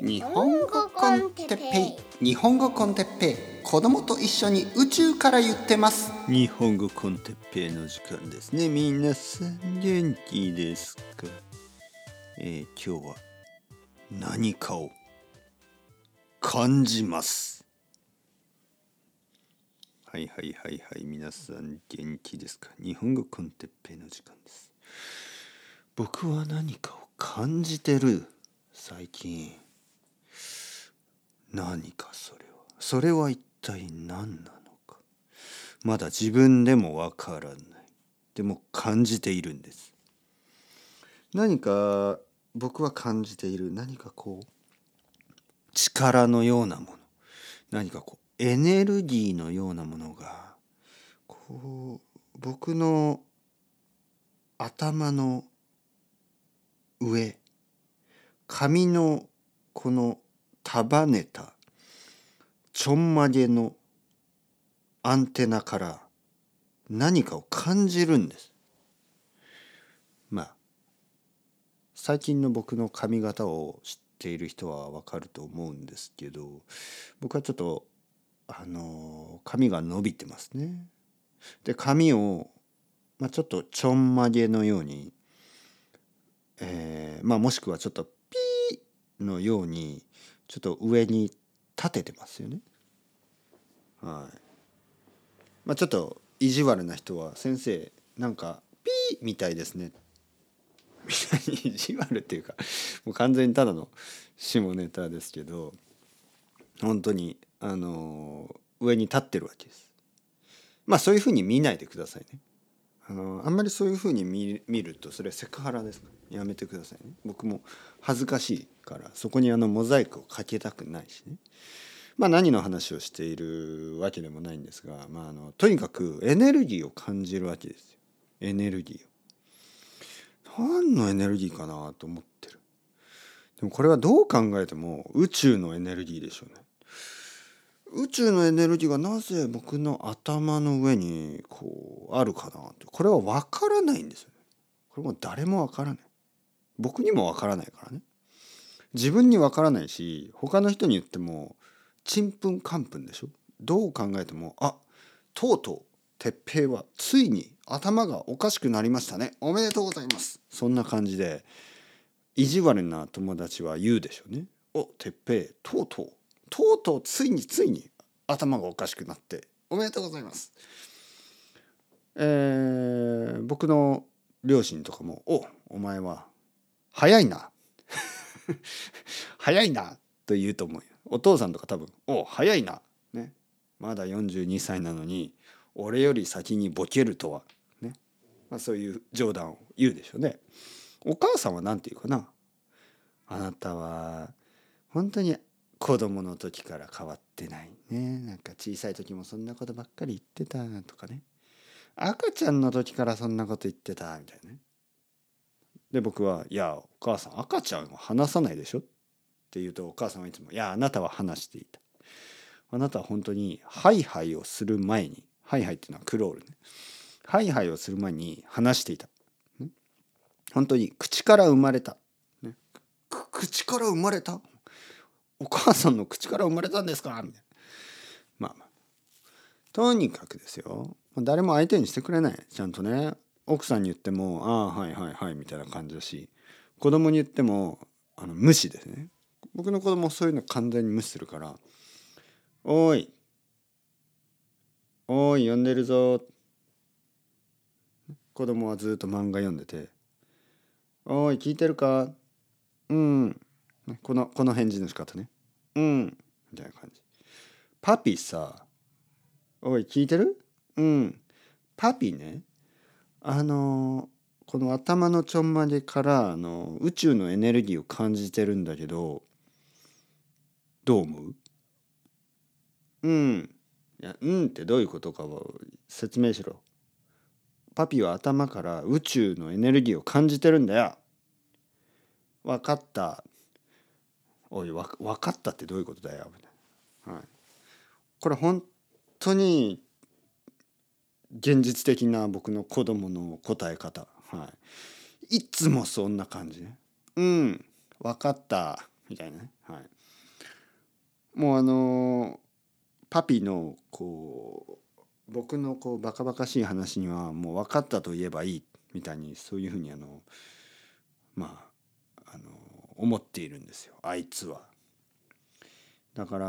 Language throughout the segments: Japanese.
日本語コンテッペイ。日本語コンテッペイ。子供と一緒に宇宙から言ってます。日本語コンテッペイの時間ですね。皆さん元気ですか？えー、今日は何かを感じます。はいはいはいはい。皆さん元気ですか？日本語コンテッペイの時間です。僕は何かを感じてる。最近何かそれは。それは一体何なのか。まだ自分でもわからない。でも感じているんです。何か僕は感じている。何かこう力のようなもの。何かこうエネルギーのようなものがこう僕の頭の上髪のこの束ねたちょんまげのアンテナから何かを感じるんです。まあ最近の僕の髪型を知っている人はわかると思うんですけど僕はちょっとあの髪が伸びてますね。で髪を、まあ、ちょっとちょんまげのようにえー、まあもしくはちょっとピーのようにちょっと上に立ててますよね。はい。まあちょっと意地悪な人は先生なんかピーみたいですね。みたいに意地悪っていうかもう完全にただの下ネタですけど本当にあの上に立ってるわけです。まあそういうふうに見ないでくださいね。あのあんまりそういうふうに見るとそれはセクハラですか？やめてくださいね。僕も恥ずかしいからそこにあのモザイクをかけたくないしね。まあ何の話をしているわけでもないんですが、まあ、あのとにかくエネルギーを感じるわけですよ。エネルギーを。何のエネルギーかなと思ってる。でもこれはどう考えても宇宙のエネルギーでしょうね。宇宙のエネルギーがなぜ僕の頭の上にこうあるかなってこれは分からないんですよね。これも誰も分からない。僕にも分からないからね。自分に分からないし他の人に言ってもちんぷんかんぷんでしょ。どう考えてもあとうとう鉄平はついに頭がおかしくなりましたねおめでとうございますそんな感じで意地悪な友達は言うでしょうね。お鉄平とうとうとうとうついについに頭がおかしくなっておめでとうございます。えー、僕の両親とかも「おお前は早いな 早いな」と言うと思うよ。お父さんとか多分「お早いな」ねまだ42歳なのに俺より先にボケるとはね、まあ、そういう冗談を言うでしょうね。お母さんは何て言うかなあなたは本当に子供の時から変わってないね。なんか小さい時もそんなことばっかり言ってたとかね。赤ちゃんの時からそんなこと言ってたみたいなね。で僕は「いやお母さん赤ちゃんは話さないでしょ」って言うとお母さんはいつも「いやあなたは話していた」あなたは本当にハイハイをする前にハイハイっていうのはクロールね。ハイハイをする前に話していた、本当に口から生まれた、ね、口から生まれたお母さんの口から生まれたんですか？みたいな。まあまあ。とにかくですよ。誰も相手にしてくれない。ちゃんとね。奥さんに言っても「ああはいはいはい」みたいな感じだし。子供に言ってもあの無視ですね。僕の子供そういうの完全に無視するから「おい。おい呼んでるぞ」子供はずっと漫画読んでて「おい聞いてるか?」うん。このこの返事の仕方ね。うん。みたいな感じ。パピさおい聞いてる？うん。パピねあのこの頭のちょんまげからあの宇宙のエネルギーを感じてるんだけどどう思う？うん。いやうんってどういうことかを説明しろ。パピは頭から宇宙のエネルギーを感じてるんだよ。分かった。おい分かったってどういうことだよ」みたいな、はい、これ本当に現実的な僕の子供の答え方、はい、いつもそんな感じね「うん分かった」みたいなね、はい、もうあのパピのこう僕のこうバカバカしい話にはもう分かったと言えばいいみたいにそういうふうにあのまあ思っているんですよあいつは。だから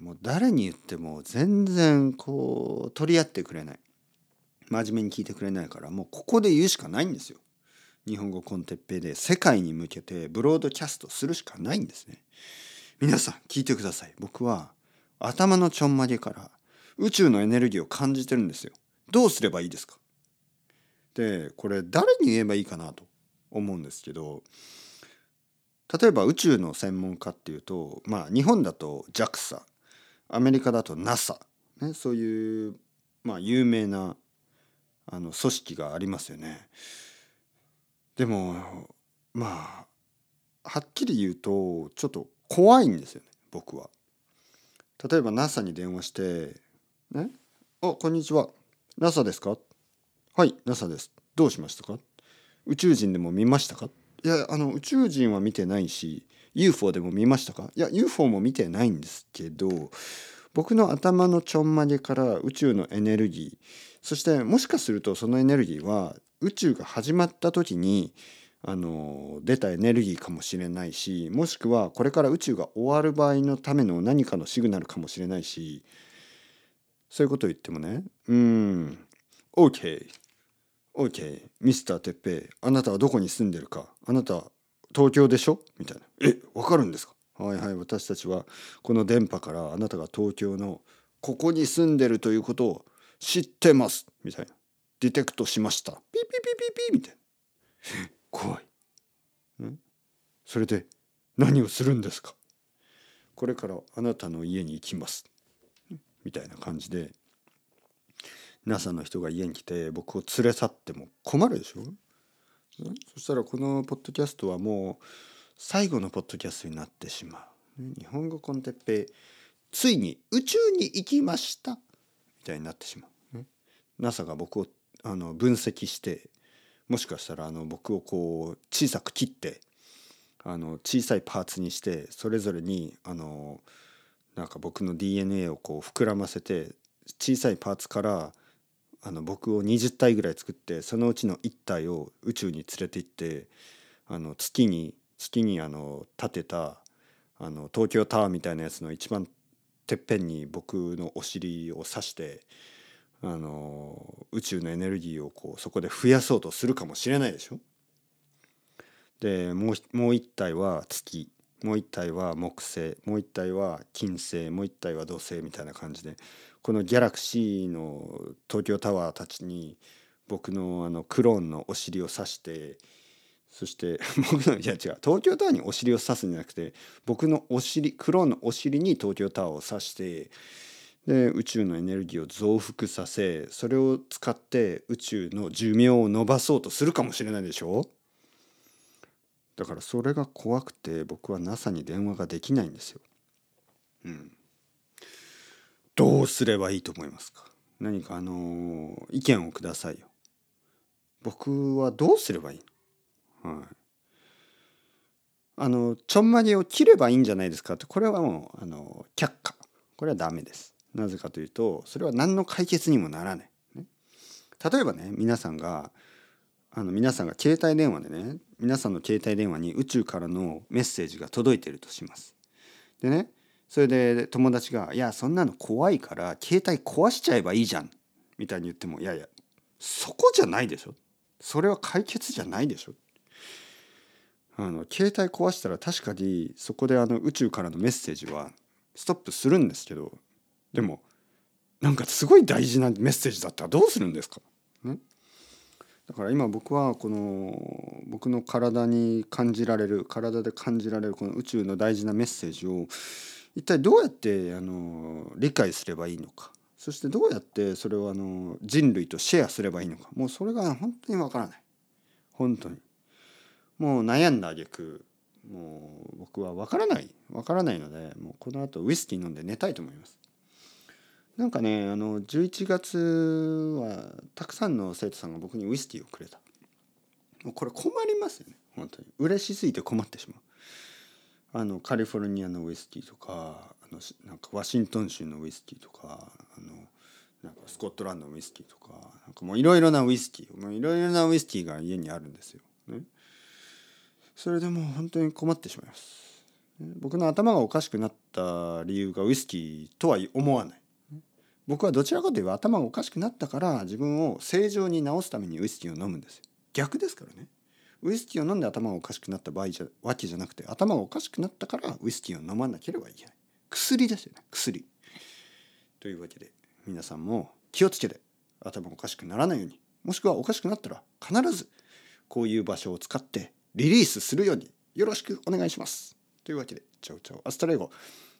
もう誰に言っても全然こう取り合ってくれない真面目に聞いてくれないからもうここで言うしかないんですよ。日本語コンテッペイで世界に向けてブロードキャストするしかないんですね。皆さん聞いてください。僕は頭のちょんまげから宇宙のエネルギーを感じてるんですよ。どうすればいいですか？でこれ誰に言えばいいかなと思うんですけど例えば宇宙の専門家っていうとまあ日本だと JAXA アメリカだと NASA、ね、そういうまあ有名なあの組織がありますよね。でもまあはっきり言うとちょっと怖いんですよね僕は。例えば NASA に電話して「ねあこんにちは NASA ですか?」「はい NASA ですどうしましたか?」「宇宙人でも見ましたか?」いやあの宇宙人は見てないし UFO でも見ましたか？いや UFO も見てないんですけど僕の頭のちょんまげから宇宙のエネルギーそしてもしかするとそのエネルギーは宇宙が始まった時にあの出たエネルギーかもしれないしもしくはこれから宇宙が終わる場合のための何かのシグナルかもしれないしそういうことを言ってもねうん OK OK ミスターてっぺいあなたはどこに住んでるか？あなた東京でしょ？みたいな。えわかるんですか？はいはい私たちはこの電波からあなたが東京のここに住んでるということを知ってます。みたいな。ディテクトしました。ピピピピピみたいな。怖い。ん？それで何をするんですか？これからあなたの家に行きます。みたいな感じで NASA の人が家に来て僕を連れ去っても困るでしょ？そしたらこのポッドキャストはもう最後のポッドキャストになってしまう。日本語コンテッペついに宇宙に行きましたみたいになってしまう。NASA が僕をあの分析してもしかしたらあの僕をこう小さく切ってあの小さいパーツにしてそれぞれにあのなんか僕の DNA をこう膨らませて小さいパーツからあの僕を20体ぐらい作ってそのうちの1体を宇宙に連れて行ってあの月に月にあの建てたあの東京タワーみたいなやつの一番てっぺんに僕のお尻を刺してあの宇宙のエネルギーをこうそこで増やそうとするかもしれないでしょ？でもうもう一体は月もう一体は木星もう一体は金星もう一体は土星みたいな感じでこのギャラクシーの東京タワーたちに僕のあのクローンのお尻を刺してそして 僕のいや違う東京タワーにお尻を刺すんじゃなくて僕のお尻クローンのお尻に東京タワーを刺してで宇宙のエネルギーを増幅させそれを使って宇宙の寿命を伸ばそうとするかもしれないでしょ？だからそれが怖くて僕は NASA に電話ができないんですよ。うんどうすればいいと思いますか？何かあの意見をくださいよ。僕はどうすればいいの？はい。あのちょんまげを切ればいいんじゃないですかってこれはもうあの却下これはダメです。なぜかというとそれは何の解決にもならない。ね、例えばね皆さんがあの皆さんが携帯電話でね皆さんの携帯電話に宇宙からのメッセージが届いてるとします。でねそれで友達が「いやそんなの怖いから携帯壊しちゃえばいいじゃん」みたいに言っても「いやいやそこじゃないでしょ。それは解決じゃないでしょ」あの携帯壊したら確かにそこであの宇宙からのメッセージはストップするんですけどでもなんかすごい大事なメッセージだったらどうするんですか、だから今僕はこの僕の体に感じられる体で感じられるこの宇宙の大事なメッセージを一体どうやってあの理解すればいいのか。そしてどうやってそれをあの人類とシェアすればいいのか。もうそれが本当にわからない。本当に。もう悩んだ挙句もう僕はわからない。わからないのでもうこの後ウイスキー飲んで寝たいと思います。なんかねあの11月はたくさんの生徒さんが僕にウイスキーをくれたもうこれ困りますよね本当に嬉しすぎて困ってしまうあのカリフォルニアのウイスキーとかあのなんかワシントン州のウイスキーとかあのなんかスコットランドのウイスキーとかなんかもういろいろなウイスキーいろいろなウイスキーが家にあるんですよ。ね、それでもう本当に困ってしまいます。僕の頭がおかしくなった理由がウイスキーとは思わない。僕はどちらかといえば頭がおかしくなったから自分を正常に治すためにウイスキーを飲むんです。逆ですからね。ウイスキーを飲んで頭がおかしくなった場合じゃわけじゃなくて頭がおかしくなったからウイスキーを飲まなければいけない。薬ですよね。薬。というわけで皆さんも気をつけて頭がおかしくならないようにもしくはおかしくなったら必ずこういう場所を使ってリリースするようによろしくお願いします。というわけで ciao ciao。hasta luego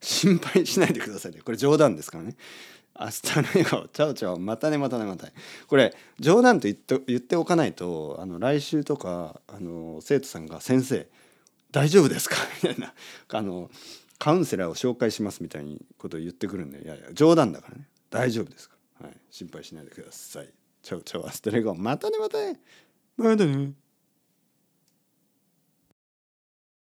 心配しないでくださいね。これ冗談ですからね。 hasta luego ciao ciao またねまたねまたね。これ冗談と言って言っておかないとあの来週とかあの生徒さんが「先生大丈夫ですか? 」みたいなあのカウンセラーを紹介しますみたいにことを言ってくるんでいやいや冗談だからね。大丈夫ですか？ら、はい、心配しないでください。チャオチャオアスタレゴまたねまたね。またね。